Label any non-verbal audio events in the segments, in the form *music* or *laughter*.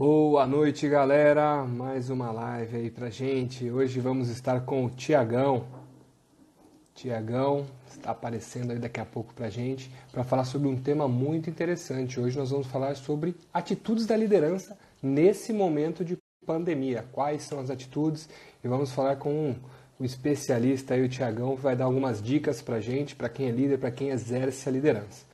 Boa noite, galera. Mais uma live aí pra gente. Hoje vamos estar com o Tiagão. Tiagão está aparecendo aí daqui a pouco pra gente para falar sobre um tema muito interessante. Hoje nós vamos falar sobre atitudes da liderança nesse momento de pandemia. Quais são as atitudes? E vamos falar com o especialista aí, o Tiagão, que vai dar algumas dicas pra gente, para quem é líder, para quem exerce a liderança.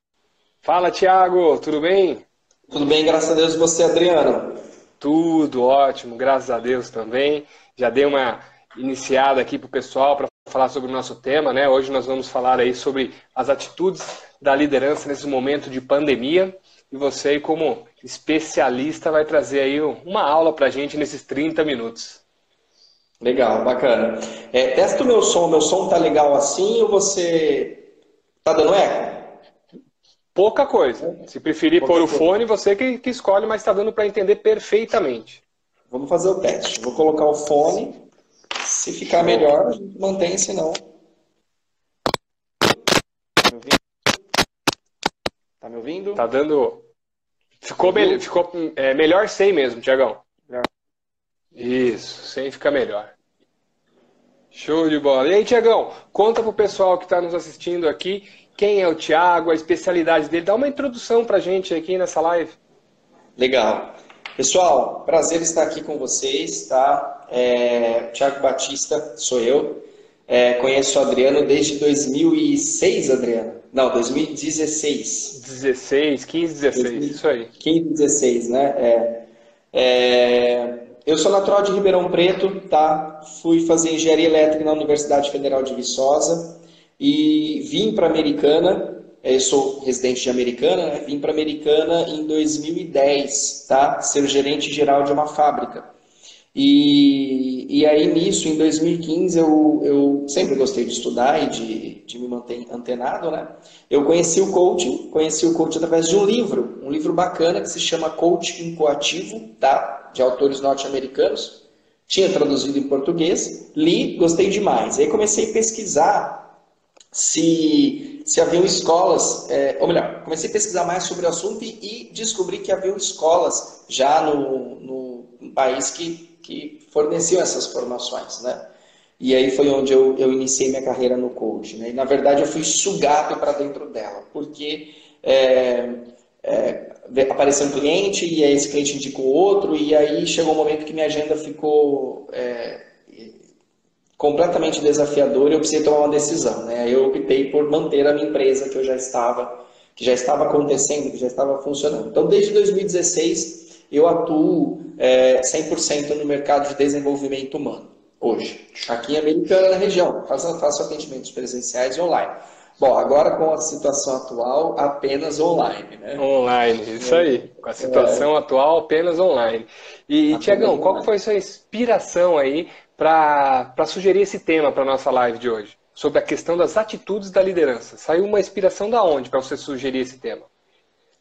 Fala, Tiago, tudo bem? Tudo bem, graças a Deus. E você, Adriano? Tudo ótimo, graças a Deus também. Já dei uma iniciada aqui para o pessoal para falar sobre o nosso tema, né? Hoje nós vamos falar aí sobre as atitudes da liderança nesse momento de pandemia. E você, como especialista, vai trazer aí uma aula para a gente nesses 30 minutos. Legal, bacana. É, testa o meu som. Meu som tá legal assim ou você tá dando eco? Pouca coisa. Se preferir Pouca pôr o fone, você que, que escolhe, mas está dando para entender perfeitamente. Vamos fazer o teste. Vou colocar o fone. Se ficar melhor, a gente mantém, senão. Tá me ouvindo? Tá dando. Ficou, me... Ficou é, melhor sem mesmo, Tiagão. Isso, sem fica melhor. Show de bola. E aí, Tiagão, conta pro pessoal que está nos assistindo aqui quem é o Tiago, a especialidade dele. Dá uma introdução para a gente aqui nessa live. Legal. Pessoal, prazer estar aqui com vocês, tá? É, Tiago Batista sou eu. É, conheço o Adriano desde 2006, Adriano. Não, 2016. 16, 15, 16, 2015, isso aí. 15, 16, né? É, é, eu sou natural de Ribeirão Preto, tá? Fui fazer engenharia elétrica na Universidade Federal de Viçosa e vim para Americana, é, eu sou residente de Americana, né? vim para Americana em 2010, tá? Ser gerente geral de uma fábrica. E, e aí nisso, em 2015, eu, eu sempre gostei de estudar e de, de me manter antenado, né? Eu conheci o coaching, conheci o coaching através de um livro, um livro bacana que se chama Coaching Coativo, tá? De autores norte-americanos. Tinha traduzido em português, li, gostei demais. Aí comecei a pesquisar se, se haviam escolas, é, ou melhor, comecei a pesquisar mais sobre o assunto e, descobri que haviam escolas já no, no, no, país que, que forneciam essas formações, né? E aí foi onde eu, eu iniciei minha carreira no coaching. Né? E, na verdade, eu fui sugado para dentro dela, porque é, é, apareceu um cliente e aí esse cliente indicou outro, e aí chegou um momento que minha agenda ficou é, completamente desafiador e eu precisei tomar uma decisão. Né? Eu optei por manter a minha empresa que eu já estava, que já estava acontecendo, que já estava funcionando. Então, desde 2016, eu atuo é, 100% no mercado de desenvolvimento humano, hoje. Aqui em Americana, na região, faço, faço atendimentos presenciais e online. Bom, agora com a situação atual, apenas online, né? Online, isso aí. Com a situação é. atual, apenas online. E, Tiagão, qual foi a sua inspiração aí para sugerir esse tema para a nossa live de hoje, sobre a questão das atitudes da liderança. Saiu uma inspiração da onde para você sugerir esse tema?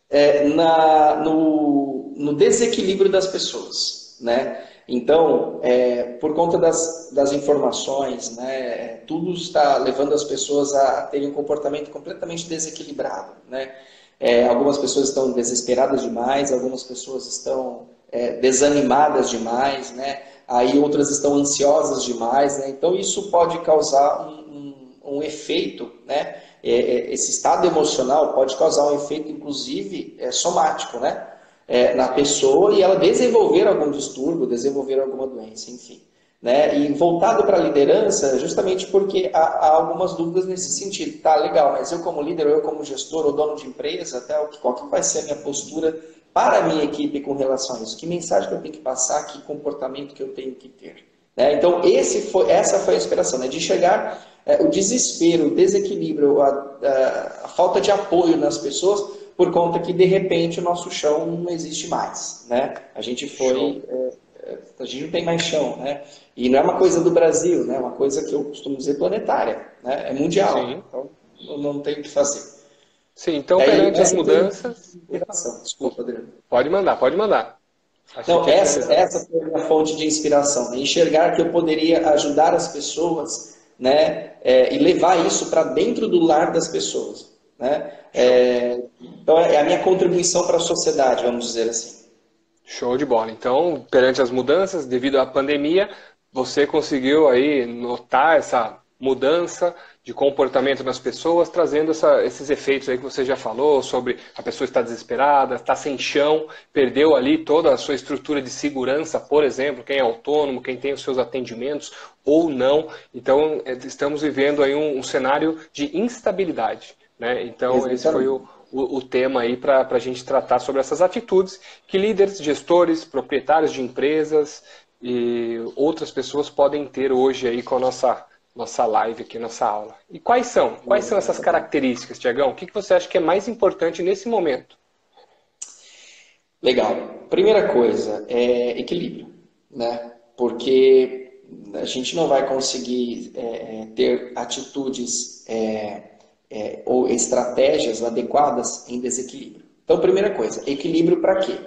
É, na, no, no desequilíbrio das pessoas, né? Então, é, por conta das, das informações, né, tudo está levando as pessoas a terem um comportamento completamente desequilibrado. Né? É, algumas pessoas estão desesperadas demais, algumas pessoas estão é, desanimadas demais, né? Aí outras estão ansiosas demais, né? Então isso pode causar um, um, um efeito, né? É, é, esse estado emocional pode causar um efeito, inclusive, é, somático, né? É, na pessoa e ela desenvolver algum distúrbio, desenvolver alguma doença, enfim. Né? E voltado para a liderança, justamente porque há, há, algumas dúvidas nesse sentido. Tá, legal, mas eu como líder, eu como gestor ou dono de empresa, até, qual que vai ser a minha postura para a minha equipe com relação a isso? Que mensagem que eu tenho que passar? Que comportamento que eu tenho que ter? Né? Então, foi, essa foi a inspiração, né? de chegar é, o desespero, o desequilíbrio, a, a, a, falta de apoio nas pessoas, por conta que, de repente, o nosso chão não existe mais. Né? A gente foi... É, é, a gente não tem mais chão, né? E não é uma coisa do Brasil, né? É uma coisa que eu costumo dizer planetária, né? É mundial. Sim. Então, não tem o que fazer. Sim, então é, perante as mudanças. Desculpa, Adriano. Pode mandar, pode mandar. Acho Não, essa, é essa foi a fonte de inspiração. Né? Enxergar que eu poderia ajudar as pessoas né, é, e levar isso para dentro do lar das pessoas. Né? É, então, é a minha contribuição para a sociedade, vamos dizer assim. Show de bola. Então, perante as mudanças devido à pandemia, você conseguiu aí notar essa mudança de comportamento nas pessoas, trazendo essa, esses efeitos aí que você já falou sobre a pessoa estar desesperada, está sem chão, perdeu ali toda a sua estrutura de segurança, por exemplo, quem é autônomo, quem tem os seus atendimentos ou não. Então, é, estamos vivendo aí um, um cenário de instabilidade. Né? Então, Exatamente. esse foi o, o, o tema aí para a gente tratar sobre essas atitudes que líderes, gestores, proprietários de empresas e outras pessoas podem ter hoje aí com a nossa nossa live aqui, nossa aula. E quais são? Quais são essas características, Tiagão? O que você acha que é mais importante nesse momento? Legal. Primeira coisa é equilíbrio, né? Porque a gente não vai conseguir é, é ter atitudes é, é, ou estratégias adequadas em desequilíbrio. Então, primeira coisa, equilíbrio para quê?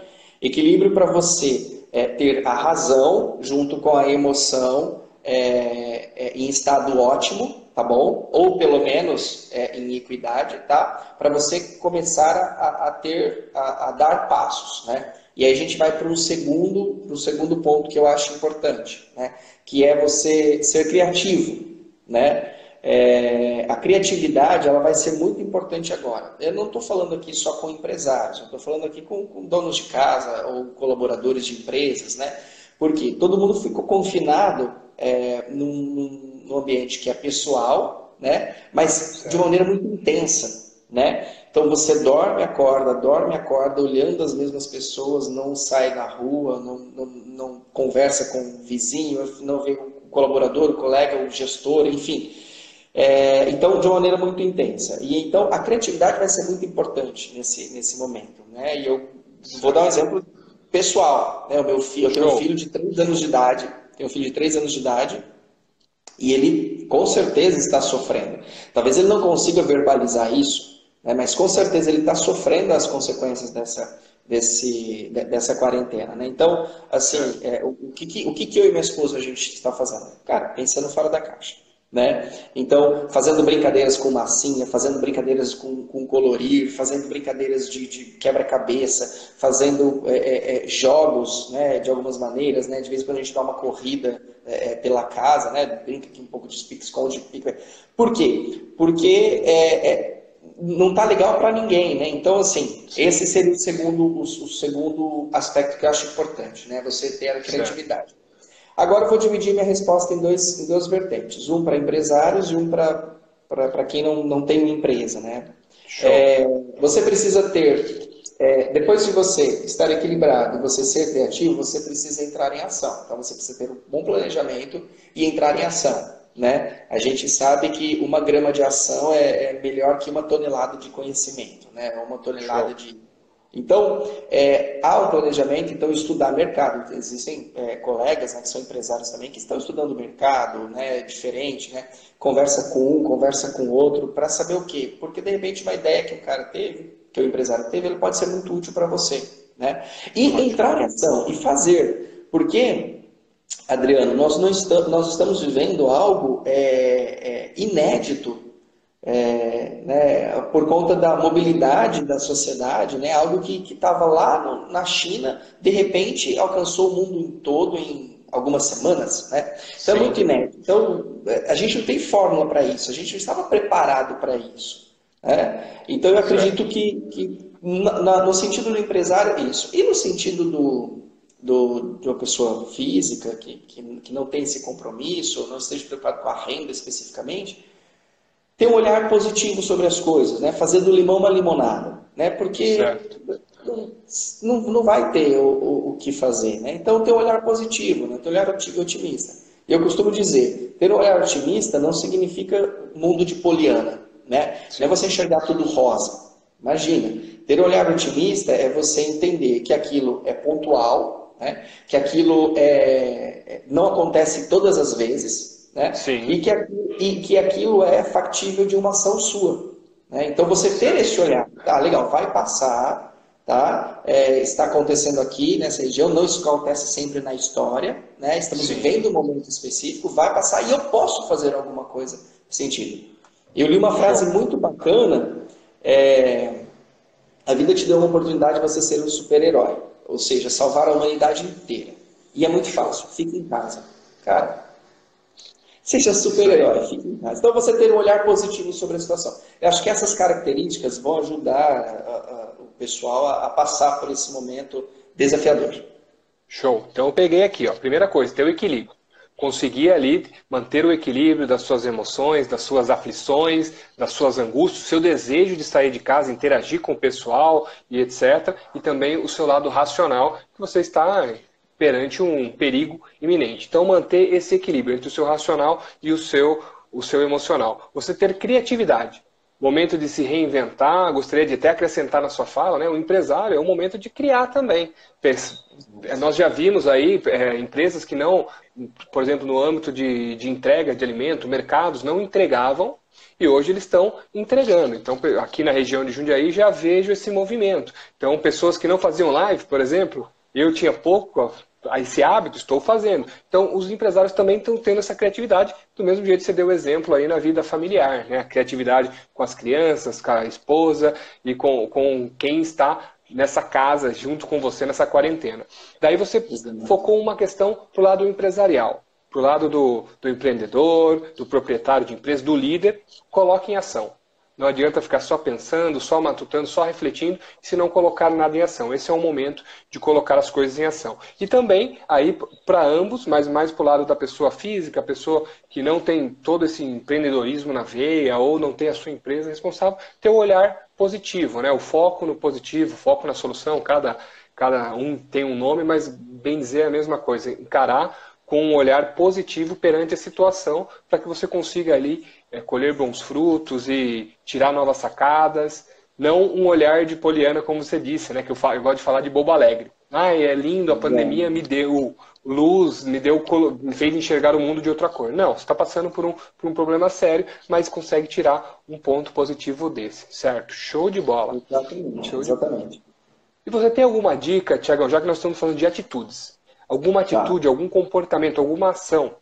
Equilíbrio para você é, ter a razão junto com a emoção é, é, em estado ótimo, tá bom? Ou pelo menos é, em equidade, tá? Para você começar a, a ter, a, a, dar passos, né? E aí a gente vai para o segundo, pro segundo ponto que eu acho importante, né? Que é você ser criativo, né? É, a criatividade ela vai ser muito importante agora. Eu não estou falando aqui só com empresários, estou falando aqui com, com donos de casa ou colaboradores de empresas, né? Porque todo mundo ficou confinado é, num, num, ambiente que é pessoal, né? mas de maneira muito intensa. Né? Então você dorme, acorda, dorme, acorda, olhando as mesmas pessoas, não sai na rua, não, não, não conversa com o vizinho, não vê o colaborador, o colega, o gestor, enfim. É, então, de uma maneira muito intensa. E então a criatividade vai ser muito importante nesse, nesse momento. Né? E eu vou dar um exemplo pessoal. Né? O meu filho, eu tenho um filho de 3 anos de idade tem um filho de 3 anos de idade e ele com certeza está sofrendo. Talvez ele não consiga verbalizar isso, né, mas com certeza ele está sofrendo as consequências dessa, desse, dessa quarentena. Né? Então, assim, é, o, que, o que eu e minha esposa a gente está fazendo? Cara, pensando fora da caixa. Né? Então, fazendo brincadeiras com massinha, fazendo brincadeiras com, com colorir, fazendo brincadeiras de, de quebra-cabeça, fazendo é, é, é, jogos, né, de algumas maneiras, né? De vez em quando a gente dá uma corrida é, é pela casa, né? Brinca aqui um pouco de. Pique... Por quê? Porque é, não tá legal para ninguém, né? Então, assim, esse seria o segundo, o, o, segundo aspecto que eu acho importante, né? Você ter a criatividade. Certo. Agora eu vou dividir minha resposta em, dois, em duas vertentes. Um para empresários e um para quem não, não tem uma empresa. Né? É, você precisa ter, é, depois de você estar equilibrado e você ser criativo, você precisa entrar em ação. Então você precisa ter um bom planejamento e entrar em ação. Né? A gente sabe que uma grama de ação é, é melhor que uma tonelada de conhecimento, né? uma tonelada Show. de então, é, há um planejamento, então, estudar mercado. Existem é, colegas né, que são empresários também que estão estudando o mercado, né, diferente, né? Conversa com um, conversa com outro, para saber o quê? Porque, de repente, uma ideia que o cara teve, que o empresário teve, ele pode ser muito útil para você, né? E entrar em ação e fazer. Porque, Adriano, nós, não estamos, nós estamos vivendo algo é, é inédito é, né, por conta da mobilidade da sociedade, né, algo que estava lá no, na China, de repente alcançou o mundo todo em algumas semanas. Né? Então é muito inédito. Então a gente não tem fórmula para isso, a gente não estava preparado para isso. Né? Então eu acredito que, que na, no sentido do empresário, é isso. E no sentido do, do, de uma pessoa física que, que, que não tem esse compromisso, não esteja preocupado com a renda especificamente, ter um olhar positivo sobre as coisas, né? fazer do limão uma limonada, né? porque não, não vai ter o, o, o, que fazer. Né? Então, ter um olhar positivo, né? ter um olhar otimista. E eu costumo dizer, ter um olhar otimista não significa mundo de poliana. Né? Não é você enxergar tudo rosa. Imagina, ter um olhar otimista é você entender que aquilo é pontual, né? que aquilo é, é não acontece todas as vezes, né? Sim. E, que, e que aquilo é factível de uma ação sua. Né? Então você ter esse olhar, tá legal, vai passar, tá? É, está acontecendo aqui nessa região, não isso acontece sempre na história, né? Estamos Sim. vivendo um momento específico, vai passar e eu posso fazer alguma coisa sentido. Eu li uma frase muito bacana, é, a vida te deu uma oportunidade de você ser um super-herói. ou seja, salvar a humanidade inteira. E é muito fácil, fique em casa. Cara, seja super-herói, fique em casa. Então você ter um olhar positivo sobre a situação. Eu acho que essas características vão ajudar a, a, o pessoal a, a passar por esse momento desafiador. Show. Então eu peguei aqui, ó. Primeira coisa, ter o equilíbrio conseguir ali manter o equilíbrio das suas emoções, das suas aflições, das suas angústias, seu desejo de sair de casa, interagir com o pessoal e etc. E também o seu lado racional, que você está perante um perigo iminente. Então manter esse equilíbrio entre o seu racional e o seu, o seu emocional. Você ter criatividade momento de se reinventar, gostaria de até acrescentar na sua fala, né? O empresário é um momento de criar também. Nós já vimos aí é, empresas que não, por exemplo, no âmbito de, de entrega de alimento, mercados não entregavam e hoje eles estão entregando. Então, aqui na região de Jundiaí já vejo esse movimento. Então, pessoas que não faziam live, por exemplo, eu tinha pouco esse hábito, estou fazendo. Então, os empresários também estão tendo essa criatividade, do mesmo jeito que você deu exemplo aí na vida familiar, né? A criatividade com as crianças, com a esposa e com, com quem está nessa casa junto com você nessa quarentena. Daí você focou uma questão para o lado empresarial, para o lado do, do empreendedor, do proprietário de empresa, do líder, coloque em ação. Não adianta ficar só pensando, só matutando, só refletindo, se não colocar nada em ação. Esse é o momento de colocar as coisas em ação. E também, aí, para ambos, mas mais para o lado da pessoa física, a pessoa que não tem todo esse empreendedorismo na veia ou não tem a sua empresa responsável, ter o um olhar positivo, né? o foco no positivo, foco na solução. Cada, cada um tem um nome, mas bem dizer a mesma coisa. Encarar com um olhar positivo perante a situação para que você consiga ali é, colher bons frutos e tirar novas sacadas. Não um olhar de poliana, como você disse, né? Que eu, falo, eu gosto de falar de bobo alegre. Ah, é lindo, a pandemia me deu luz, me deu, me fez enxergar o mundo de outra cor. Não, você está passando por um, por um problema sério, mas consegue tirar um ponto positivo desse, certo? Show de bola. Exatamente. Show de... exatamente. E você tem alguma dica, Tiagão, já que nós estamos falando de atitudes? Alguma tá. atitude, tá. algum comportamento, alguma ação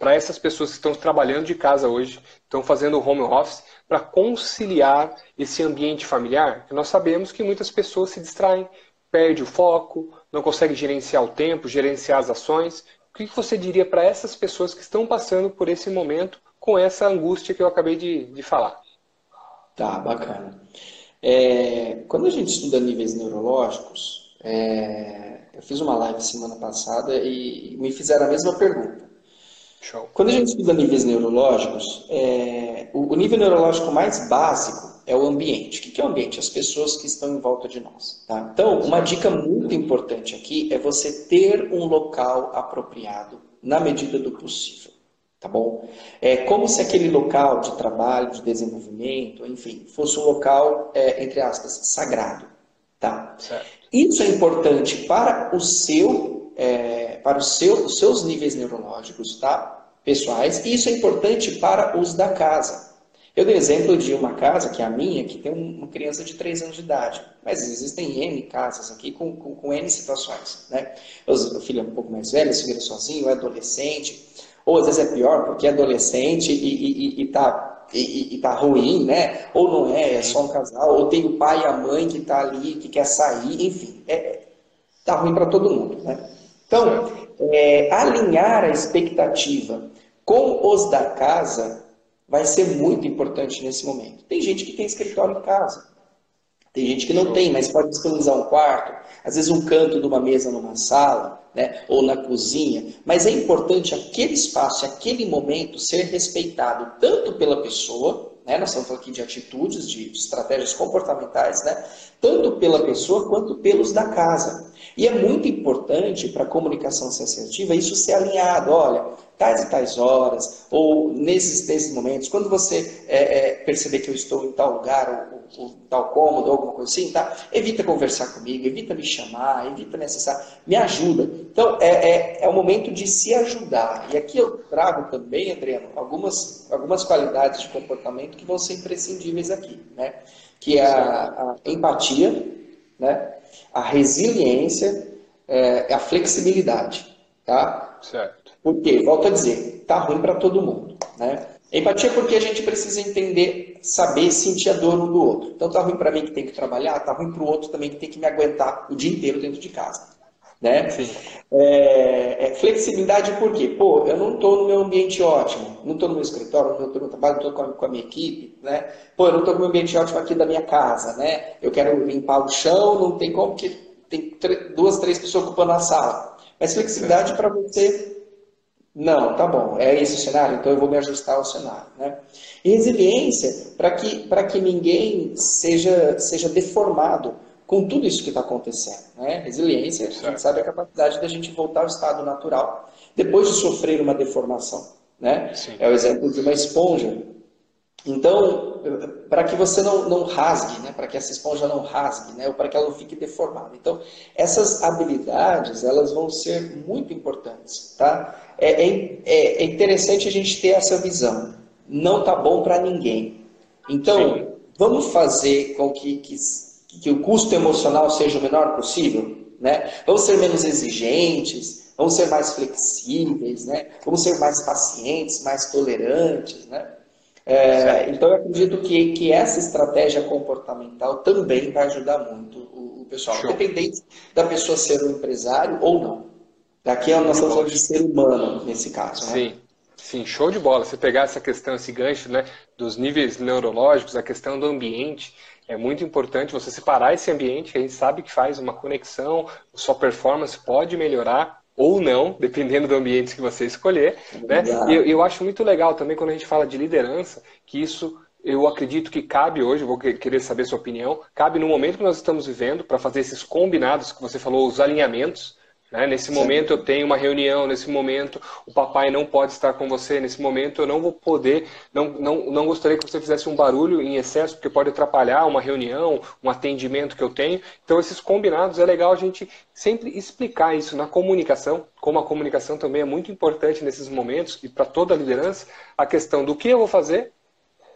para essas pessoas que estão trabalhando de casa hoje, estão fazendo home office, para conciliar esse ambiente familiar? Nós sabemos que muitas pessoas se distraem, perdem o foco, não conseguem gerenciar o tempo, gerenciar as ações. O que você diria para essas pessoas que estão passando por esse momento com essa angústia que eu acabei de, de falar? Tá, bacana. É, quando a gente estuda níveis neurológicos, é, eu fiz uma live semana passada e me fizeram a mesma pergunta. Show. Quando a gente estuda níveis neurológicos, é, o, o, nível neurológico mais básico é o ambiente. O que é o ambiente? As pessoas que estão em volta de nós. Tá? Então, uma dica muito importante aqui é você ter um local apropriado na medida do possível. Tá bom? É como se aquele local de trabalho, de desenvolvimento, enfim, fosse um local, é, entre aspas, sagrado. Tá? Certo. Isso é importante para o seu é, para os seus níveis neurológicos tá? pessoais, e isso é importante para os da casa. Eu dei exemplo de uma casa, que é a minha, que tem uma criança de 3 anos de idade. Mas existem N casas aqui com, com, com N situações. Né? O filho é um pouco mais velho, se vira sozinho, é adolescente. Ou às vezes é pior, porque é adolescente e está e, e, tá ruim, né? Ou não é, é só um casal. Ou tem o pai e a mãe que está ali, que quer sair. Enfim, é, tá ruim para todo mundo, né? Então, é, alinhar a expectativa com os da casa vai ser muito importante nesse momento. Tem gente que tem escritório em casa. Tem gente que não tem, mas pode disponibilizar um quarto, às vezes um canto de uma mesa numa sala, né, ou na cozinha. Mas é importante aquele espaço, aquele momento ser respeitado tanto pela pessoa, né, nós estamos falando aqui de atitudes, de estratégias comportamentais, né, tanto pela pessoa quanto pelos da casa. E é muito importante para a comunicação ser assertiva isso ser alinhado. Olha, tais e tais horas, ou nesses, nesses momentos, quando você é, é, perceber que eu estou em tal lugar, ou, ou, tal cômodo, ou alguma coisa assim, tá? evita conversar comigo, evita me chamar, evita necessário, me ajuda. Então, é, é, é o momento de se ajudar. E aqui eu trago também, Adriano, algumas, algumas qualidades de comportamento que vão ser imprescindíveis aqui, né? que é a, a empatia, né? A resiliência, é, a flexibilidade. Tá? Certo. Porque, volto a dizer, tá ruim para todo mundo. Né? Empatia é porque a gente precisa entender, saber sentir a dor um do outro. Então tá ruim para mim que tem que trabalhar, tá ruim para o outro também que tem que me aguentar o dia inteiro dentro de casa. Né? É, é, flexibilidade por quê? Pô, eu não estou no meu ambiente ótimo, não estou no meu escritório, não estou no trabalho, não estou com, com, a minha equipe, né? Pô, eu não estou no meu ambiente ótimo aqui da minha casa, né? Eu quero limpar o chão, não tem como, porque tem duas, três pessoas ocupando a sala. Mas flexibilidade para você não, tá bom, é esse o cenário, então eu vou me ajustar ao cenário. Né? E resiliência para que, que ninguém seja, seja deformado com tudo isso que está acontecendo. Né? Resiliência, a gente sabe a capacidade da gente voltar ao estado natural depois de sofrer uma deformação. Né? É o exemplo de uma esponja então, para que você não, não rasgue, né? para que essa esponja não rasgue, né? ou para que ela não fique deformada. Então, essas habilidades, elas vão ser muito importantes. Tá? É, é, é, é interessante a gente ter essa visão. Não tá bom para ninguém. Então, Sim. vamos fazer com que, que, que o custo emocional seja o menor possível? Né? Vamos ser menos exigentes, vamos ser mais flexíveis, né? vamos ser mais pacientes, mais tolerantes, né? É, então, eu acredito que, que essa estratégia comportamental também vai ajudar muito o, o pessoal, Show. independente da pessoa ser um empresário ou não. Daqui nós estamos falando de ser humano nesse caso. Né? Sim. Sim, show de bola. Você pegar essa questão, esse gancho né, dos níveis neurológicos, a questão do ambiente, é muito importante você separar esse ambiente, que a gente sabe que faz uma conexão, sua performance pode melhorar ou não, *laughs* dependendo do ambiente que você escolher. Né? E eu, eu acho muito legal também quando a gente fala de liderança, que isso eu acredito que cabe hoje, vou querer saber sua opinião, cabe no momento que nós estamos vivendo para fazer esses combinados que você falou, os alinhamentos, né? Nesse momento eu tenho uma reunião, nesse momento o papai não pode estar com você, nesse momento eu não vou poder, não, não, não gostaria que você fizesse um barulho em excesso, porque pode atrapalhar uma reunião, um atendimento que eu tenho. Então, esses combinados é legal a gente sempre explicar isso na comunicação, como a comunicação também é muito importante nesses momentos e para toda a liderança, a questão do que eu vou fazer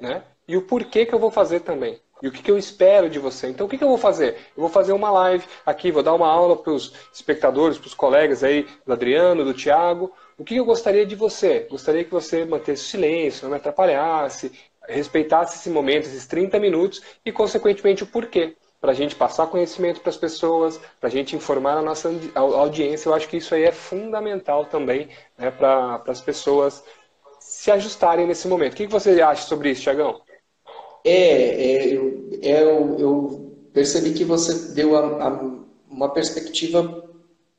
né? e o porquê que eu vou fazer também. E o que, que eu espero de você? Então, o que, que eu vou fazer? Eu vou fazer uma live aqui, vou dar uma aula para os espectadores, para os colegas aí, do Adriano, do Tiago. O que, que eu gostaria de você? Gostaria que você mantesse silêncio, não me atrapalhasse, respeitasse esse momento, esses 30 minutos e, consequentemente, o porquê. Para a gente passar conhecimento para as pessoas, para a gente informar a nossa audiência. Eu acho que isso aí é fundamental também né, para as pessoas se ajustarem nesse momento. O que, que você acha sobre isso, Tiagão? É, é eu, é, eu, eu, percebi que você deu a, a, uma perspectiva,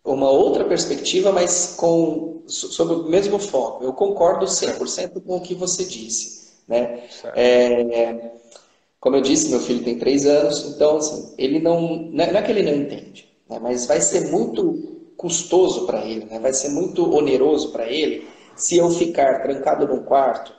uma outra perspectiva, mas com, sobre o mesmo foco. Eu concordo 100% com o que você disse. Né? É, como eu disse, meu filho tem três anos, então assim, ele não, não é que ele não entende, né? mas vai ser muito custoso para ele, né? vai ser muito oneroso para ele se eu ficar trancado num quarto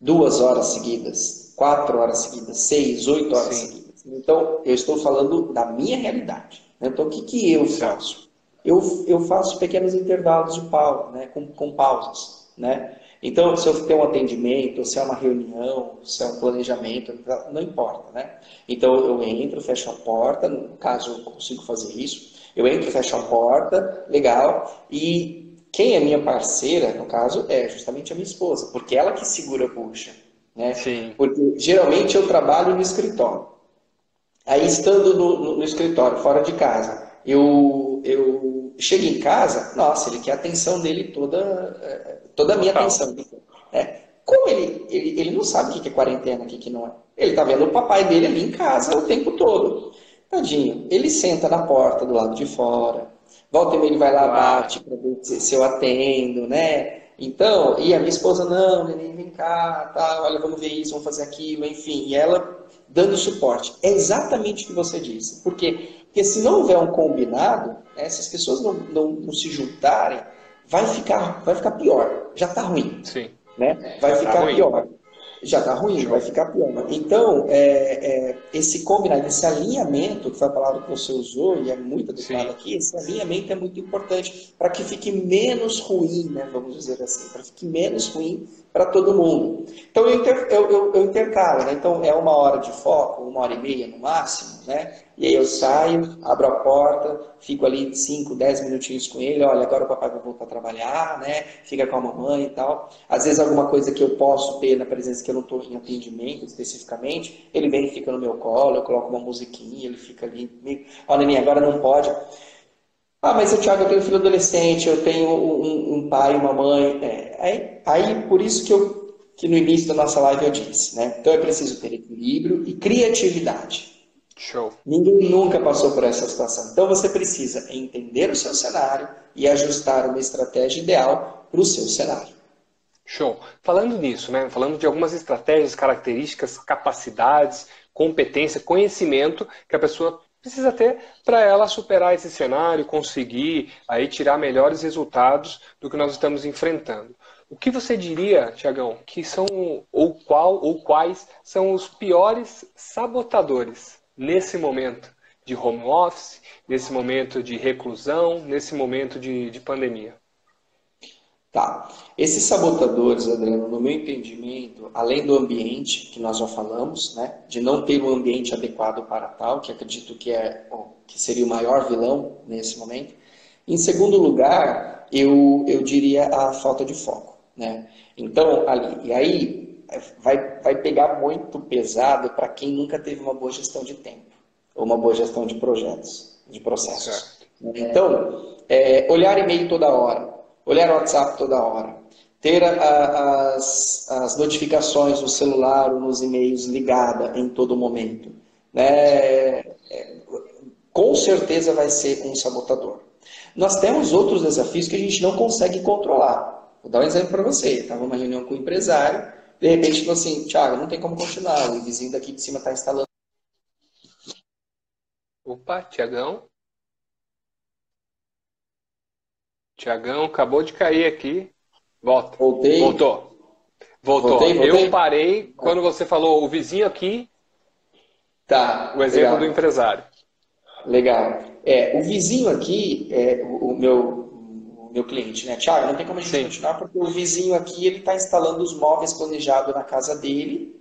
duas horas seguidas, quatro horas seguidas, seis, oito horas Sim. seguidas. Então, eu estou falando da minha realidade. Né? Então, o que, que eu faço? Eu, eu faço pequenos intervalos de pausa, né? com, com pausas. Né? Então, se eu tenho um atendimento, se é uma reunião, se é um planejamento, não importa, né? Então, eu entro, fecho a porta, no caso eu consigo fazer isso, eu entro, fecho a porta, legal, e quem é minha parceira, no caso, é justamente a minha esposa, porque ela que segura a bucha. Né? Sim. Porque geralmente eu trabalho no escritório. Aí estando no, no, no escritório, fora de casa, eu, eu chego em casa, nossa, ele quer a atenção dele toda, é, toda a minha atenção. É. Como ele, ele, ele não sabe o que é quarentena, o que não é. Ele tá vendo o papai dele ali em casa o tempo todo. Tadinho, ele senta na porta do lado de fora. Volta e meia ele vai lá, bate para ver se eu atendo, né? Então, e a minha esposa, não, neném, vem cá, tá, olha, vamos ver isso, vamos fazer aquilo, enfim, e ela dando suporte. É exatamente o que você disse. Por quê? Porque se não houver um combinado, né, se as pessoas não, não, não, se juntarem, vai ficar, vai ficar pior. Já está ruim. Sim. Né? Vai Já tá ficar tá pior já está ruim, vai ficar pior. Então, é, é, esse combinado, esse alinhamento, que foi a palavra que você usou, e é muito adequado aqui, esse alinhamento é muito importante para que fique menos ruim, né, vamos dizer assim, para que fique menos ruim para todo mundo. Então, eu, inter, eu, eu, eu intercalo, né? então é uma hora de foco, uma hora e meia no máximo, né? E aí eu saio, abro a porta, fico ali 5, 10 minutinhos com ele, olha, agora o papai vai voltar a trabalhar, né? Fica com a mamãe e tal. Às vezes alguma coisa que eu posso ter na presença que eu não estou em atendimento especificamente, ele vem e fica no meu colo, eu coloco uma musiquinha, ele fica ali, meio, ó, neném, agora não pode. Ah, mas o Thiago, eu tenho um filho adolescente, eu tenho um, um pai uma mãe. É, aí, aí, por isso que, eu, que no início da nossa live eu disse, né? Então é preciso ter equilíbrio e criatividade. Show. Ninguém nunca passou por essa situação. Então você precisa entender o seu cenário e ajustar uma estratégia ideal para o seu cenário. Show. Falando nisso, né? Falando de algumas estratégias, características, capacidades, competência, conhecimento que a pessoa precisa ter para ela superar esse cenário, conseguir aí tirar melhores resultados do que nós estamos enfrentando. O que você diria, Tiagão, que são ou qual ou quais são os piores sabotadores nesse momento de home office, nesse momento de reclusão, nesse momento de, de pandemia? Tá. Esses sabotadores, Adriano, no meu entendimento, além do ambiente, que nós já falamos, né, de não ter um ambiente adequado para tal, que acredito que, é, que seria o maior vilão nesse momento. Em segundo lugar, eu, eu diria a falta de foco. Né? Então, ali, e aí vai, vai pegar muito pesado para quem nunca teve uma boa gestão de tempo ou uma boa gestão de projetos, de processos. Certo. Então, é, olhar e-mail toda hora, olhar o WhatsApp toda hora, ter a, as, as notificações no celular ou nos e-mails ligada em todo momento, né? É, com certeza vai ser um sabotador. Nós temos outros desafios que a gente não consegue controlar. Vou dar um exemplo para você. Estava numa reunião com um empresário de repente, falou assim, Thiago, não tem como continuar, o vizinho daqui de cima está instalando. Opa, Tiagão. Tiagão acabou de cair aqui. Volta. Voltei. Voltou. Voltou. Voltei, voltei. Eu parei quando você falou o vizinho aqui. Tá. O exemplo legal. do empresário. Legal. É, o vizinho aqui, é, o, o meu meu cliente, né? Tiago, não tem como a gente Sim. continuar porque o vizinho aqui ele está instalando os móveis planejados na casa dele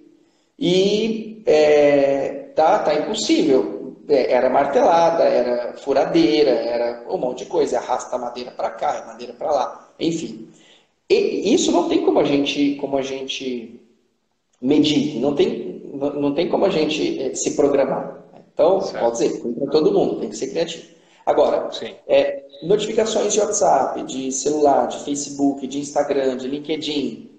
e é, tá, tá impossível. É, era martelada, era furadeira, era um monte de coisa. Arrasta a madeira para cá, a madeira para lá, enfim. E isso não tem como a gente, como a gente medir, não tem, não, tem como a gente é, se programar. Então, certo. pode dizer, para todo mundo, tem que ser criativo. Agora, é, notificações de WhatsApp, de celular, de Facebook, de Instagram, de LinkedIn,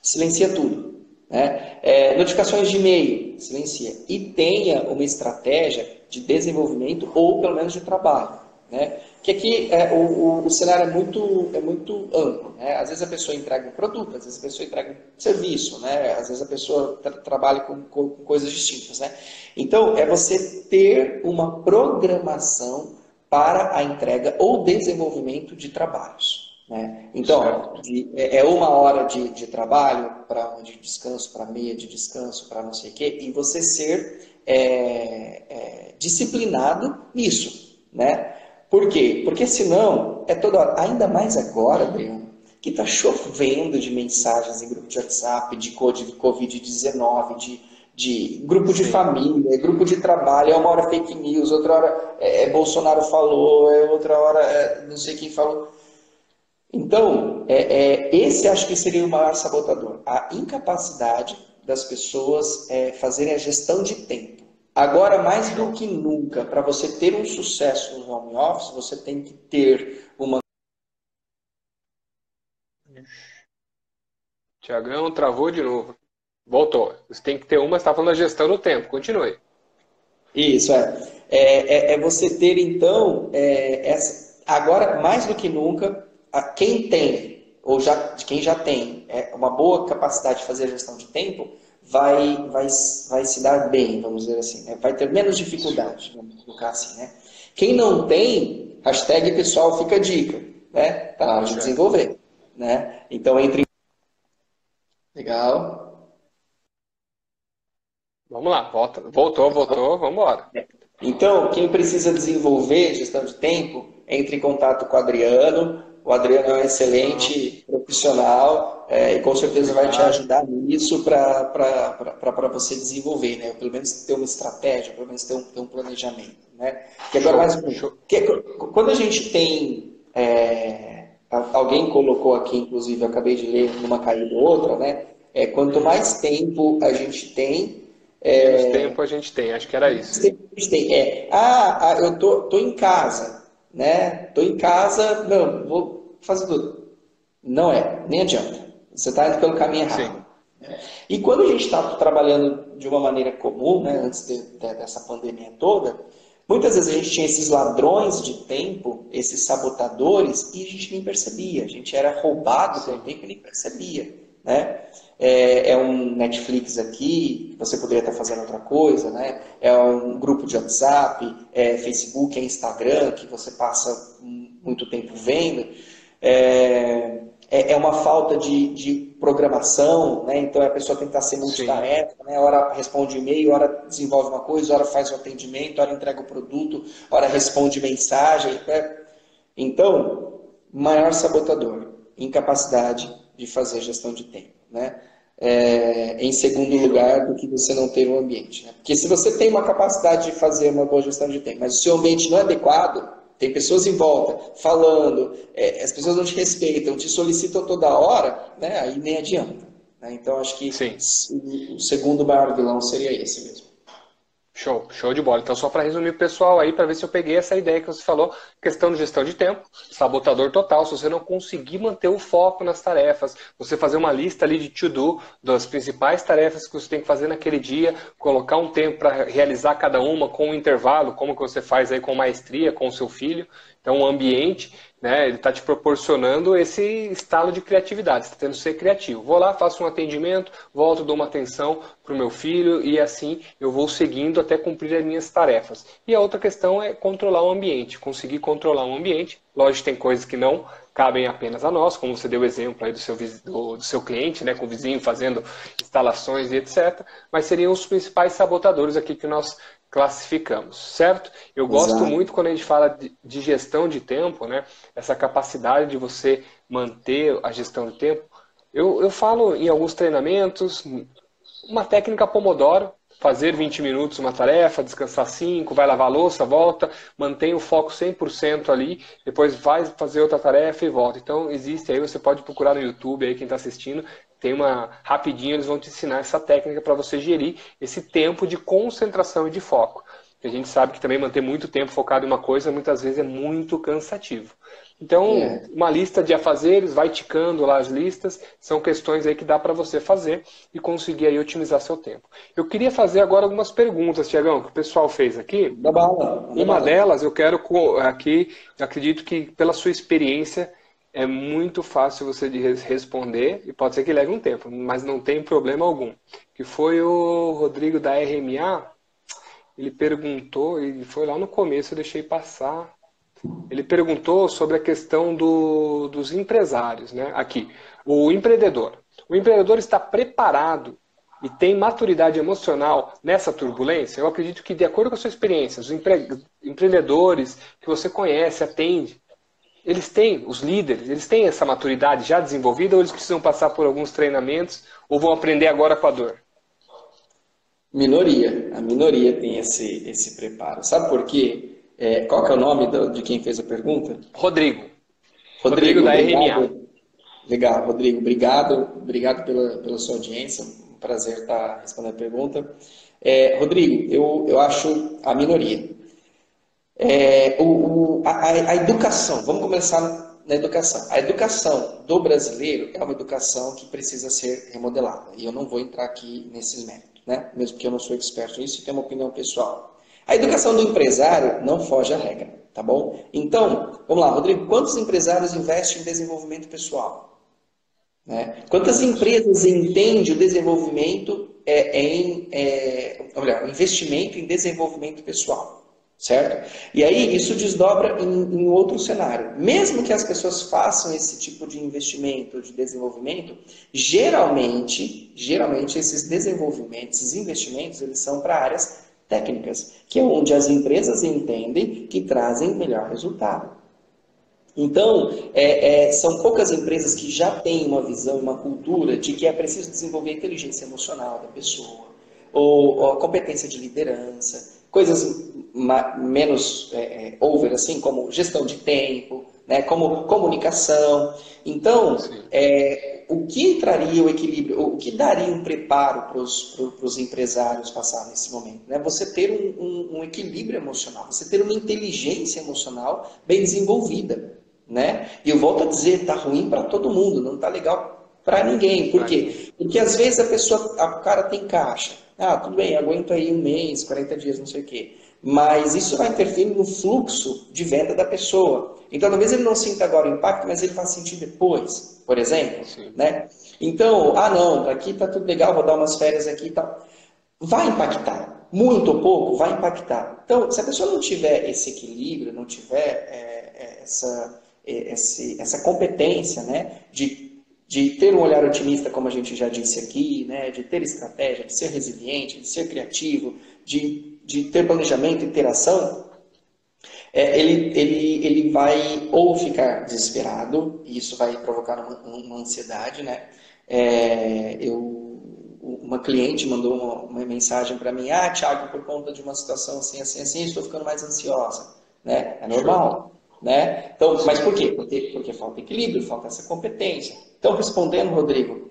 silencia tudo. Né? É, notificações de e-mail, silencia. E tenha uma estratégia de desenvolvimento ou pelo menos de trabalho. Né? Que aqui é, o, o, cenário é muito, é muito amplo. Né? Às vezes a pessoa entrega um produto, às vezes a pessoa entrega um serviço, né? às vezes a pessoa tra trabalha com, com, com coisas distintas. Né? Então, é você ter uma programação para a entrega ou desenvolvimento de trabalhos. Né? Então, de, é, é uma hora de, de trabalho para de descanso, para meia de descanso, para não sei o quê, e você ser é, é, disciplinado nisso. Né? Por quê? Porque senão, é toda hora, ainda mais agora, Adriano, que está chovendo de mensagens em grupo de WhatsApp, de Covid-19, de de grupo de Sim. família, grupo de trabalho, é uma hora fake news, outra hora é, é Bolsonaro falou, é outra hora é, não sei quem falou. Então, é, é, esse acho que seria o maior sabotador, a incapacidade das pessoas é, fazerem a gestão de tempo. Agora, mais do que nunca, para você ter um sucesso no home office, você tem que ter uma. Tiagão travou de novo. Voltou. Você tem que ter uma, você está falando da gestão do tempo. Continue. Isso, é. É, é, é você ter, então, é, essa, agora, mais do que nunca, a quem tem, ou já, quem já tem é, uma boa capacidade de fazer a gestão de tempo, vai, vai, vai se dar bem, vamos dizer assim. Né? Vai ter menos dificuldade, vamos colocar assim. Né? Quem não tem, hashtag pessoal fica a dica, né? Tá na hora de desenvolver. Né? Então, entre. Legal. Vamos lá, volta, voltou, voltou, vamos embora. Então, quem precisa desenvolver gestão de tempo, entre em contato com o Adriano, O Adriano é um excelente profissional é, e com certeza vai te ajudar nisso para você desenvolver, né? Pelo menos ter uma estratégia, pelo menos ter um, ter um planejamento, né? Que agora mais que, quando a gente tem é, alguém colocou aqui, inclusive, eu acabei de ler numa caída ou outra, né? É, quanto mais tempo a gente tem, é, menos tempo a gente tem, acho que era isso. Tempo a gente tem. É, ah, ah, eu tô, tô em casa, né? Tô em casa, não, vou fazer tudo. Não é, nem adianta. Você está indo pelo caminho errado. Sim. E quando a gente está trabalhando de uma maneira comum, né, antes de, de, dessa pandemia toda, muitas vezes a gente tinha esses ladrões de tempo, esses sabotadores, e a gente nem percebia. A gente era roubado pelo tempo e nem percebia. Né? É, é, um Netflix aqui, você poderia estar fazendo outra coisa, né? É um grupo de WhatsApp, é Facebook, é Instagram, que você passa muito tempo vendo. É, é, é uma falta de, de programação, né? Então a pessoa tem que estar sem multitarefa, né? Hora responde e-mail, hora desenvolve uma coisa, hora faz o atendimento, hora entrega o produto, hora responde mensagem. Né? Então, maior sabotador, incapacidade de fazer gestão de tempo, né? É, em segundo lugar do que você não ter um ambiente. Né? Porque se você tem uma capacidade de fazer uma boa gestão de tempo, mas o seu ambiente não é adequado, tem pessoas em volta falando, é, as pessoas não te respeitam, te solicitam toda hora, né? aí nem adianta. Né? Então acho que Sim. o segundo maior vilão seria esse mesmo. Show, show de bola. Então, só para resumir o pessoal aí, para ver se eu peguei essa ideia que você falou, questão de gestão de tempo, sabotador total, se você não conseguir manter o foco nas tarefas, você fazer uma lista ali de to-do das principais tarefas que você tem que fazer naquele dia, colocar um tempo para realizar cada uma com um intervalo, como que você faz aí com maestria, com o seu filho, então o ambiente, né, ele está te proporcionando esse estalo de criatividade, você está tendo que ser criativo. Vou lá, faço um atendimento, volto, dou uma atenção para o meu filho e assim eu vou seguindo até cumprir as minhas tarefas. E a outra questão é controlar o ambiente, conseguir controlar o ambiente. Lógico, tem coisas que não cabem apenas a nós, como você deu o exemplo aí do seu, do, do seu cliente, né, com o vizinho fazendo instalações e etc. Mas seriam os principais sabotadores aqui que nós classificamos, certo? Eu gosto Exato. muito quando a gente fala de, de, gestão de tempo, né? Essa capacidade de você manter a gestão de tempo. Eu, eu falo em alguns treinamentos, uma técnica Pomodoro, fazer 20 minutos uma tarefa, descansar 5, vai lavar a louça, volta, mantém o foco 100% ali, depois vai fazer outra tarefa e volta. Então, existe aí, você pode procurar no YouTube aí, quem está assistindo, tem uma rapidinho eles vão te ensinar essa técnica para você gerir esse tempo de concentração e de foco. A gente sabe que também manter muito tempo focado em uma coisa muitas vezes é muito cansativo. Então, é. uma lista de afazeres, vai ticando lá as listas, são questões aí que dá para você fazer e conseguir aí otimizar seu tempo. Eu queria fazer agora algumas perguntas, Tiagão, que o pessoal fez aqui. Da bala. Uma delas eu quero aqui, acredito que pela sua experiência, é muito fácil você de responder e pode ser que leve um tempo, mas não tem problema algum. Que foi o Rodrigo da RMA, ele perguntou, e foi lá no começo, eu deixei passar. Ele perguntou sobre a questão do, dos empresários, né? Aqui, o empreendedor. O empreendedor está preparado e tem maturidade emocional nessa turbulência? Eu acredito que, de acordo com a sua experiência, os empre... empreendedores que você conhece, atende, eles têm, os líderes, eles têm essa maturidade já desenvolvida ou eles precisam passar por alguns treinamentos ou vão aprender agora com a dor? Minoria. A minoria tem esse, esse preparo. Sabe por quê? É, qual que é o nome do, de quem fez a pergunta? Rodrigo. Rodrigo, Rodrigo da obrigado. RMA. Legal, Rodrigo. Obrigado. Obrigado pela, pela sua audiência. Um prazer estar respondendo a pergunta. É, Rodrigo, eu, eu acho a minoria. É, o, o, a, a, educação, vamos começar na educação. A educação do brasileiro é uma educação que precisa ser remodelada. E eu não vou entrar aqui nesses méritos, né? mesmo porque eu não sou experto nisso e tenho uma opinião pessoal. A educação do empresário não foge à regra, tá bom? Então, vamos lá, Rodrigo, quantos empresários investem em desenvolvimento pessoal? Né? Quantas empresas entendem o desenvolvimento é, em, é, melhor, investimento em desenvolvimento pessoal? Certo? E aí isso desdobra em, em, outro cenário. Mesmo que as pessoas façam esse tipo de investimento, de desenvolvimento, geralmente, geralmente esses desenvolvimentos, esses investimentos, eles são para áreas técnicas, que é onde as empresas entendem que trazem melhor resultado. Então, é, é, são poucas empresas que já têm uma visão, uma cultura de que é preciso desenvolver a inteligência emocional da pessoa, ou, ou a competência de liderança, coisas menos é, é, over, assim, como gestão de tempo, né, como comunicação. Então, é, o que entraria o equilíbrio, o que daria um preparo para os empresários passar nesse momento? Né? Você ter um, um, um, equilíbrio emocional, você ter uma inteligência emocional bem desenvolvida. Né? E eu volto a dizer, está ruim para todo mundo, não está legal para ninguém. Por quê? Porque às vezes a pessoa, a cara tem caixa. Ah, tudo bem, aguento aí um mês, 40 dias, não sei o quê. Mas isso vai interferir no fluxo de venda da pessoa. Então, talvez ele não sinta agora o impacto, mas ele vai sentir depois, por exemplo. Né? Então, ah não, aqui está tudo legal, vou dar umas férias aqui e tal. Vai impactar. Muito ou pouco, vai impactar. Então, se a pessoa não tiver esse equilíbrio, não tiver é, é essa, é, esse, essa competência né, de, de ter um olhar otimista, como a gente já disse aqui, né, de ter estratégia, de ser resiliente, de ser criativo, de, de ter planejamento, interação, é, ele, ele, ele vai ou ficar desesperado, e isso vai provocar uma, uma ansiedade, né? É, eu, uma cliente mandou uma, uma mensagem para mim, ah, Thiago, por conta de uma situação assim, assim, assim, estou ficando mais ansiosa, né? É normal, né? Então, mas por quê? Porque, porque falta equilíbrio, falta essa competência. Então, respondendo, Rodrigo,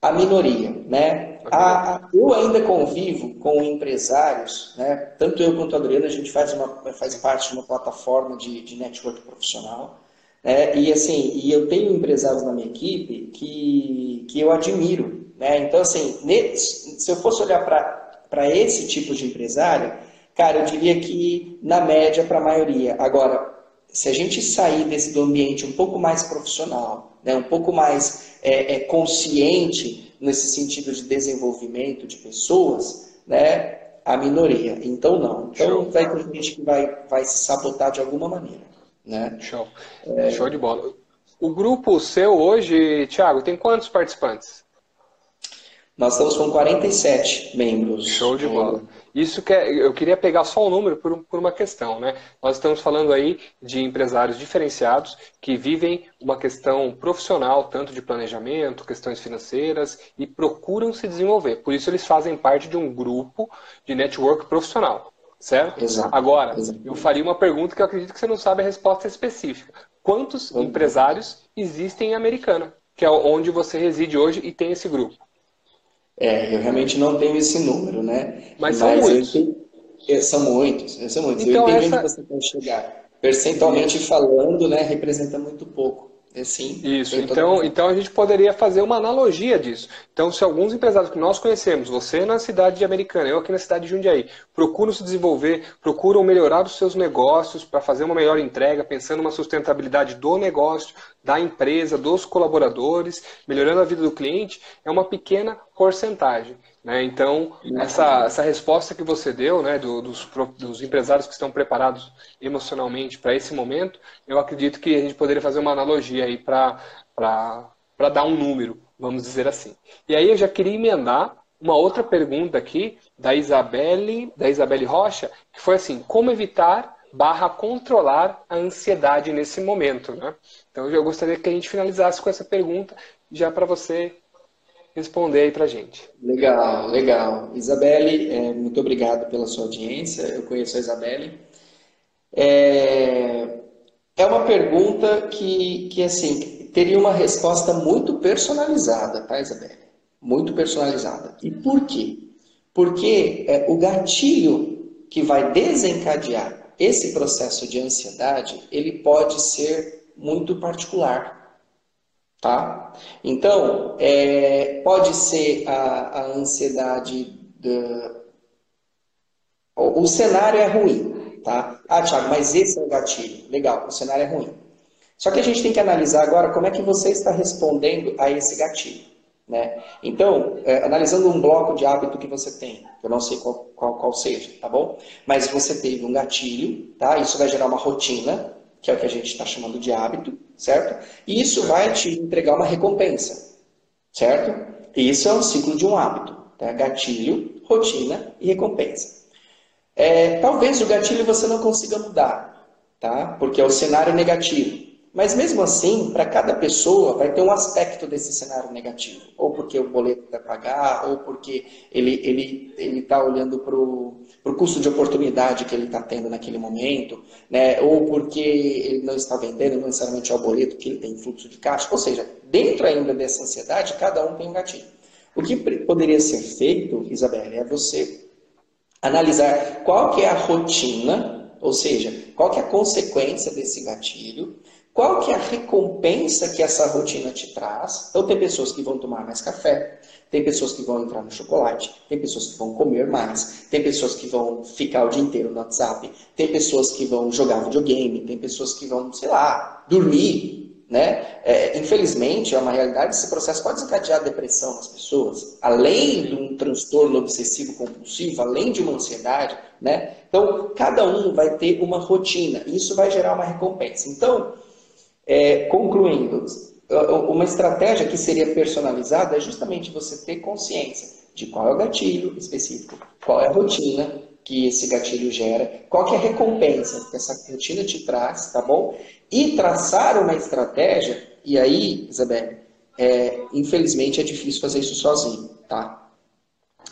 a minoria, né? A, eu ainda convivo com empresários, né? Tanto eu quanto a Adriana, a gente faz, uma, faz parte de uma plataforma de, de network profissional, né? E assim, e eu tenho empresários na minha equipe que, que eu admiro, né? Então, assim, se eu fosse olhar para esse tipo de empresário, cara, eu diria que na média para a maioria. Agora, se a gente sair desse do ambiente um pouco mais profissional, né, um pouco mais é, é, consciente nesse sentido de desenvolvimento de pessoas, né, a minoria. Então, não. Então, Show. vai ter gente que vai, vai se sabotar de alguma maneira. Né? Show. É... Show de bola. O grupo seu hoje, Thiago, tem quantos participantes? Nós estamos com 47 membros. Show de bola. Isso que é, eu queria pegar só o um número por, por, uma questão, né? Nós estamos falando aí de empresários diferenciados que vivem uma questão profissional, tanto de planejamento, questões financeiras e procuram se desenvolver. Por isso eles fazem parte de um grupo de network profissional, certo? Exato. Agora, Exato. eu faria uma pergunta que eu acredito que você não sabe a resposta específica. Quantos empresários existem em Americana, que é onde você reside hoje e tem esse grupo? É, eu realmente não tenho esse número, né? Mas, são muitos. É, são muitos, é, são muitos. Então, eu entendo essa... onde você pode chegar. Percentualmente falando, né, representa muito pouco. É sim. Isso. Então, então a gente poderia fazer uma analogia disso. Então, se alguns empresários que nós conhecemos, você na cidade de Americana, eu aqui na cidade de Jundiaí, procuram se desenvolver, procuram melhorar os seus negócios para fazer uma melhor entrega, pensando numa sustentabilidade do negócio, da empresa, dos colaboradores, melhorando a vida do cliente, é uma pequena porcentagem. Né? Então, essa, essa resposta que você deu né, do, dos, dos empresários que estão preparados emocionalmente para esse momento, eu acredito que a gente poderia fazer uma analogia aí para dar um número, vamos dizer assim. E aí eu já queria emendar uma outra pergunta aqui da Isabelle, da Isabelle Rocha, que foi assim, como evitar barra controlar a ansiedade nesse momento, né? Então eu gostaria que a gente finalizasse com essa pergunta já para você responder aí para gente. Legal, legal. Isabelle, é, muito obrigado pela sua audiência. Eu conheço a Isabelle. É, é uma pergunta que, que, assim, teria uma resposta muito personalizada, tá, Isabelle? Muito personalizada. E por quê? Porque é, o gatilho que vai desencadear esse processo de ansiedade, ele pode ser muito particular. Tá? Então, é, pode ser a, a ansiedade. Da... O, o, cenário é ruim. Tá? Ah, Thiago, mas esse é o gatilho. Legal, o cenário é ruim. Só que a gente tem que analisar agora como é que você está respondendo a esse gatilho. Né? Então, é, analisando um bloco de hábito que você tem, eu não sei qual, qual, qual seja, tá bom? Mas você teve um gatilho, tá? Isso vai gerar uma rotina, que é o que a gente está chamando de hábito, certo? E isso vai te entregar uma recompensa, certo? E isso é um ciclo de um hábito, tá? gatilho, rotina e recompensa. É, talvez o gatilho você não consiga mudar, tá? Porque é o cenário negativo. Mas mesmo assim, para cada pessoa vai ter um aspecto desse cenário negativo. Ou porque o boleto vai pagar, ou porque ele está ele, ele tá olhando para o custo de oportunidade que ele está tendo naquele momento, né? ou porque ele não está vendendo não necessariamente ao boleto que ele tem fluxo de caixa. Ou seja, dentro ainda dessa ansiedade, cada um tem um gatilho. O que poderia ser feito, Isabela, é você analisar qual que é a rotina, ou seja, qual que é a consequência desse gatilho, qual que é a recompensa que essa rotina te traz? Então tem pessoas que vão tomar mais café, tem pessoas que vão entrar no chocolate, tem pessoas que vão comer mais, tem pessoas que vão ficar o dia inteiro no WhatsApp, tem pessoas que vão jogar videogame, tem pessoas que vão, sei lá, dormir, né? É, infelizmente, é uma realidade, esse processo pode desencadear depressão nas pessoas, além de um transtorno obsessivo compulsivo, além de uma ansiedade, né? Então, cada um vai ter uma rotina, e isso vai gerar uma recompensa. Então, é, concluindo, uma estratégia que seria personalizada é justamente você ter consciência de qual é o gatilho específico, qual é a rotina que esse gatilho gera, qual que é a recompensa que essa rotina te traz, tá bom? E traçar uma estratégia, e aí, Isabel, é, infelizmente é difícil fazer isso sozinho, tá?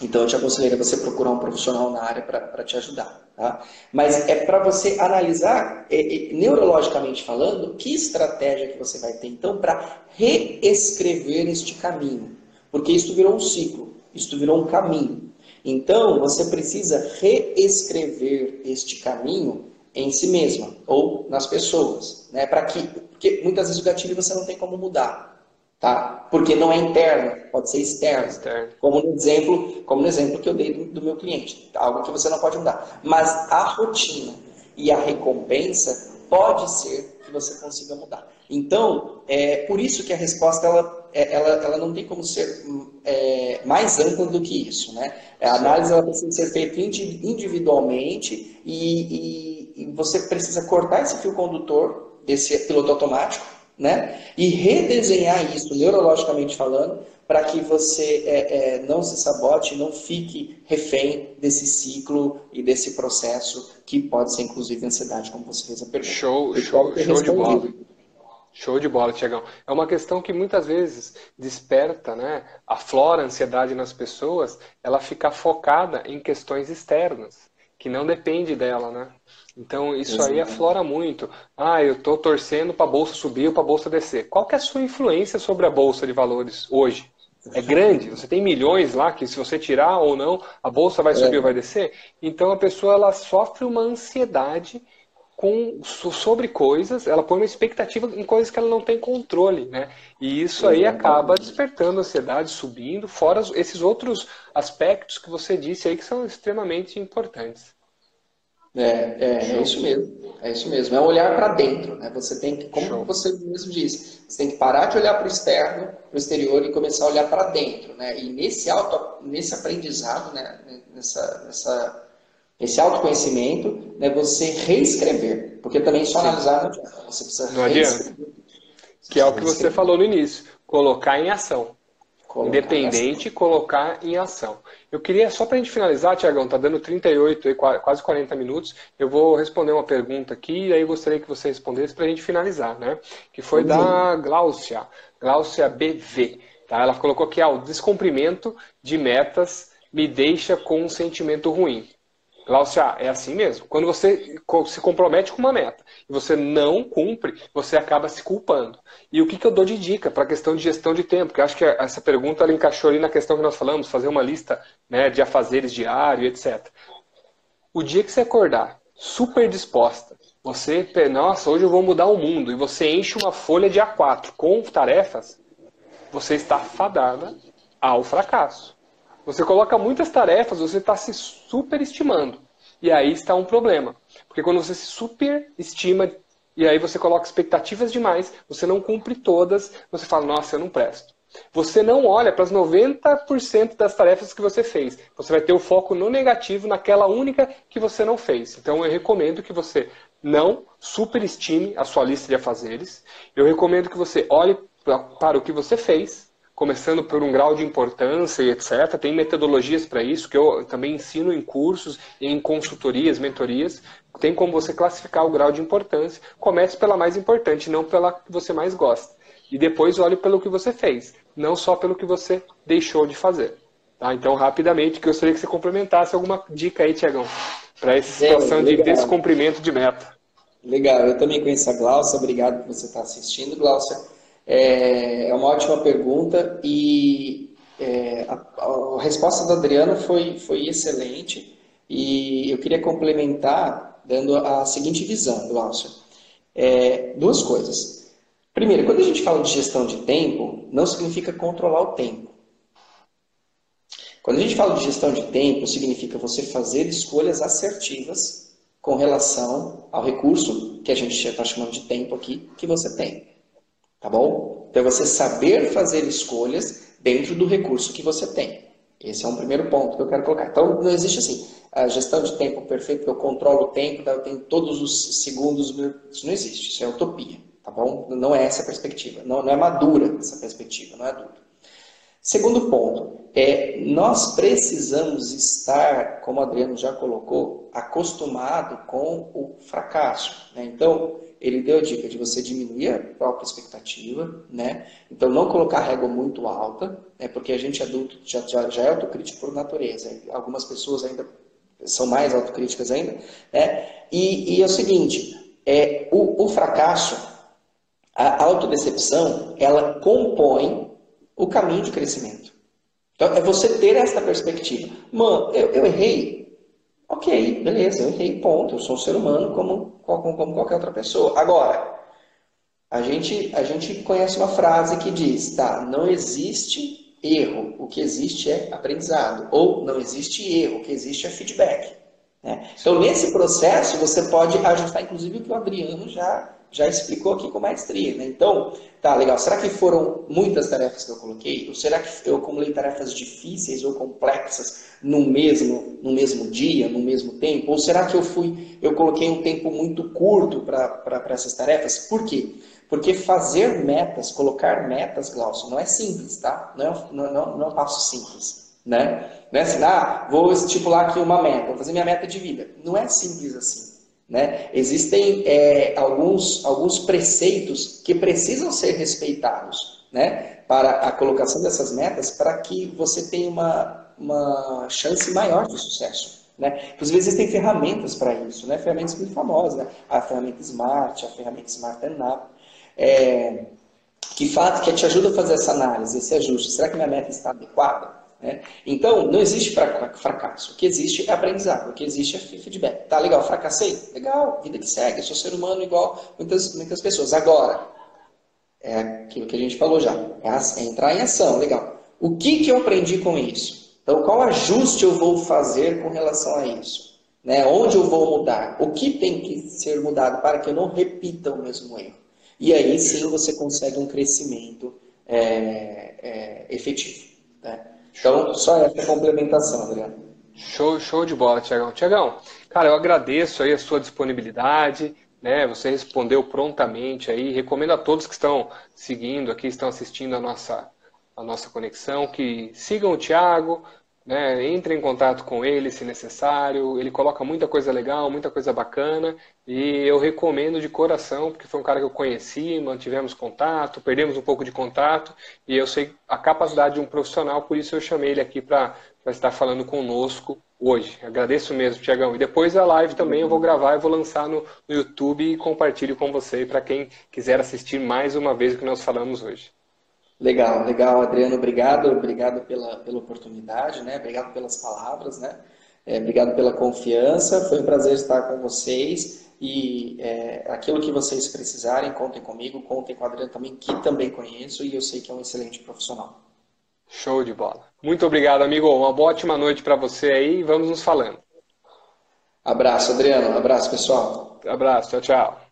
Então eu te aconselharia você procurar um profissional na área para te ajudar. Tá? Mas é para você analisar, é, é, neurologicamente falando, que estratégia que você vai ter então para reescrever este caminho. Porque isso virou um ciclo, isso virou um caminho. Então você precisa reescrever este caminho em si mesma ou nas pessoas. Né? Para que, porque muitas vezes o gatilho você não tem como mudar tá? Porque não é interno, pode ser externo. externo. Como no exemplo, como no exemplo que eu dei do, do, meu cliente, algo que você não pode mudar. Mas a rotina e a recompensa pode ser que você consiga mudar. Então, é por isso que a resposta ela, é, ela, ela não tem como ser é, mais ampla do que isso, né? A análise ela precisa ser feita individualmente e, e, e você precisa cortar esse fio condutor desse piloto automático né? E redesenhar isso, neurologicamente falando, para que você é, é, não se sabote, não fique refém desse ciclo e desse processo que pode ser inclusive ansiedade, como você fez a pergunta. Show, show, show de bola. Show de bola, Tiagão. É uma questão que muitas vezes desperta, né, aflora a ansiedade nas pessoas, ela fica focada em questões externas, que não depende dela, né? Então isso Exatamente. aí aflora muito. Ah, eu estou torcendo para a bolsa subir ou para a bolsa descer. Qual que é a sua influência sobre a bolsa de valores hoje? É grande. Você tem milhões lá que se você tirar ou não, a bolsa vai subir é. ou vai descer. Então a pessoa ela sofre uma ansiedade com, sobre coisas, ela põe uma expectativa em coisas que ela não tem controle, né? E isso aí acaba despertando ansiedade, subindo, fora esses outros aspectos que você disse aí que são extremamente importantes. É, é, é, isso mesmo. É isso mesmo. É olhar para dentro. Né? Você tem que, como Show. você mesmo disse, você tem que parar de olhar para o externo, para o exterior e começar a olhar para dentro. Né? E nesse, auto, nesse aprendizado, né? nessa, nessa, nesse autoconhecimento, né? você reescrever. Porque também só analisar não adianta. Você precisa não adianta. Que é o que você falou no início. Colocar em ação. Colocar Independente, em colocar em ação. Eu queria, só para a gente finalizar, Tiagão, está dando 38, quase 40 minutos, eu vou responder uma pergunta aqui, e aí gostaria que você respondesse para a gente finalizar, né? Que foi da Gláucia, Gláucia BV. Tá? Ela colocou aqui, ah, o descumprimento de metas me deixa com um sentimento ruim. Glaucia, é assim mesmo. Quando você se compromete com uma meta e você não cumpre, você acaba se culpando. E o que, que eu dou de dica para a questão de gestão de tempo? Que acho que essa pergunta ela encaixou ali na questão que nós falamos, fazer uma lista né, de afazeres diário, etc. O dia que você acordar super disposta, você, nossa, hoje eu vou mudar o mundo, e você enche uma folha de A4 com tarefas, você está fadada ao fracasso. Você coloca muitas tarefas, você está se superestimando. E aí está um problema. Porque quando você se superestima e aí você coloca expectativas demais, você não cumpre todas, você fala, nossa, eu não presto. Você não olha para as 90% das tarefas que você fez. Você vai ter o foco no negativo, naquela única que você não fez. Então eu recomendo que você não superestime a sua lista de afazeres. Eu recomendo que você olhe para o que você fez começando por um grau de importância e etc. Tem metodologias para isso que eu também ensino em cursos, em consultorias, mentorias, tem como você classificar o grau de importância. Comece pela mais importante, não pela que você mais gosta. E depois olhe pelo que você fez, não só pelo que você deixou de fazer. Tá? Então, rapidamente, gostaria que você complementasse alguma dica aí, Tiagão, para essa situação é, de descumprimento de meta. Legal, eu também conheço a Glaucia, obrigado por você estar assistindo, Glaucia. É, é uma ótima pergunta e é, a, a, resposta do Adriano foi, foi excelente e eu queria complementar dando a seguinte visão, Glaucia. É, duas coisas. Primeiro, quando a gente fala de gestão de tempo, não significa controlar o tempo. Quando a gente fala de gestão de tempo, significa você fazer escolhas assertivas com relação ao recurso que a gente está chamando de tempo aqui, que você tem. Tá bom? Então, é você saber fazer escolhas dentro do recurso que você tem. Esse é um primeiro ponto que eu quero colocar. Então, não existe assim, a gestão de tempo perfeita, eu controlo o tempo, eu tenho todos os segundos, isso não existe, isso é utopia, tá bom? Não é essa a perspectiva, não, não é madura essa perspectiva, não é adulta. Segundo ponto, é, nós precisamos estar, como o Adriano já colocou, acostumado com o fracasso. Né? Então, ele deu a dica de você diminuir a própria expectativa, né? Então, não colocar a régua muito alta, né? porque a gente adulto já, já, já é autocrítico por natureza. Algumas pessoas ainda são mais autocríticas ainda. Né? E, e é o seguinte, é, o, o fracasso, a autodecepção, ela compõe o caminho de crescimento. Então, é você ter essa perspectiva. Mano, eu, eu errei. Ok, beleza, eu errei, ponto. Eu sou um ser humano como, como, como qualquer outra pessoa. Agora, a gente, a gente conhece uma frase que diz, tá, não existe erro, o que existe é aprendizado. Ou não existe erro, o que existe é feedback. Né? Então, nesse processo, você pode ajustar, inclusive, o que o Adriano já já explicou aqui com maestria. Né? Então, tá, legal. Será que foram muitas tarefas que eu coloquei? Ou será que eu acumulei tarefas difíceis ou complexas no mesmo, no mesmo dia, no mesmo tempo? Ou será que eu fui, eu coloquei um tempo muito curto para essas tarefas? Por quê? Porque fazer metas, colocar metas, Glaucio, não é simples, tá? Não é, não, não, não é um passo simples. Né? Não é assim, ah, vou estipular aqui uma meta, vou fazer minha meta de vida. Não é simples assim. Né? Existem é, alguns, alguns preceitos que precisam ser respeitados né? para a colocação dessas metas para que você tenha uma, uma chance maior de sucesso. Né? Inclusive, existem ferramentas para isso, né? ferramentas muito famosas. Né? A ferramenta Smart, a ferramenta Smart Up, é, que, que te ajuda a fazer essa análise, esse ajuste. Será que minha meta está adequada? Né? Então, não existe fracasso. O que existe é aprendizado. O que existe é feedback. Tá legal, fracassei? Legal, vida que segue. Eu sou ser humano igual muitas, muitas pessoas. Agora, é aquilo que a gente falou já. É, entrar em ação. Legal. O que, que eu aprendi com isso? Então, qual ajuste eu vou fazer com relação a isso? Né? Onde eu vou mudar? O que tem que ser mudado para que eu não repita o mesmo erro? E aí sim você consegue um crescimento é, é, efetivo. Né? Então, só essa complementação, Adriano. Show, show de bola, Tiagão. Tiagão, cara, eu agradeço aí a sua disponibilidade, né? Você respondeu prontamente aí. Recomendo a todos que estão seguindo aqui, estão assistindo a nossa, a nossa conexão, que sigam o Tiago, né? Entre em contato com ele se necessário. Ele coloca muita coisa legal, muita coisa bacana. E eu recomendo de coração, porque foi um cara que eu conheci, mantivemos contato, perdemos um pouco de contato. E eu sei a capacidade de um profissional, por isso eu chamei ele aqui para estar falando conosco hoje. Agradeço mesmo, Tiagão. E depois a live também eu vou gravar e vou lançar no, no YouTube e compartilho com você para quem quiser assistir mais uma vez o que nós falamos hoje. Legal, legal, Adriano, obrigado, obrigado pela, pela oportunidade, né? Obrigado pelas palavras, né? É, obrigado pela confiança, foi um prazer estar com vocês e é, aquilo que vocês precisarem, contem comigo, contem com o Adriano também, que também conheço e eu sei que é um excelente profissional. Show de bola. Muito obrigado, amigo. Uma ótima noite para você aí e vamos nos falando. Abraço, Adriano. Abraço, pessoal. Abraço, tchau, tchau.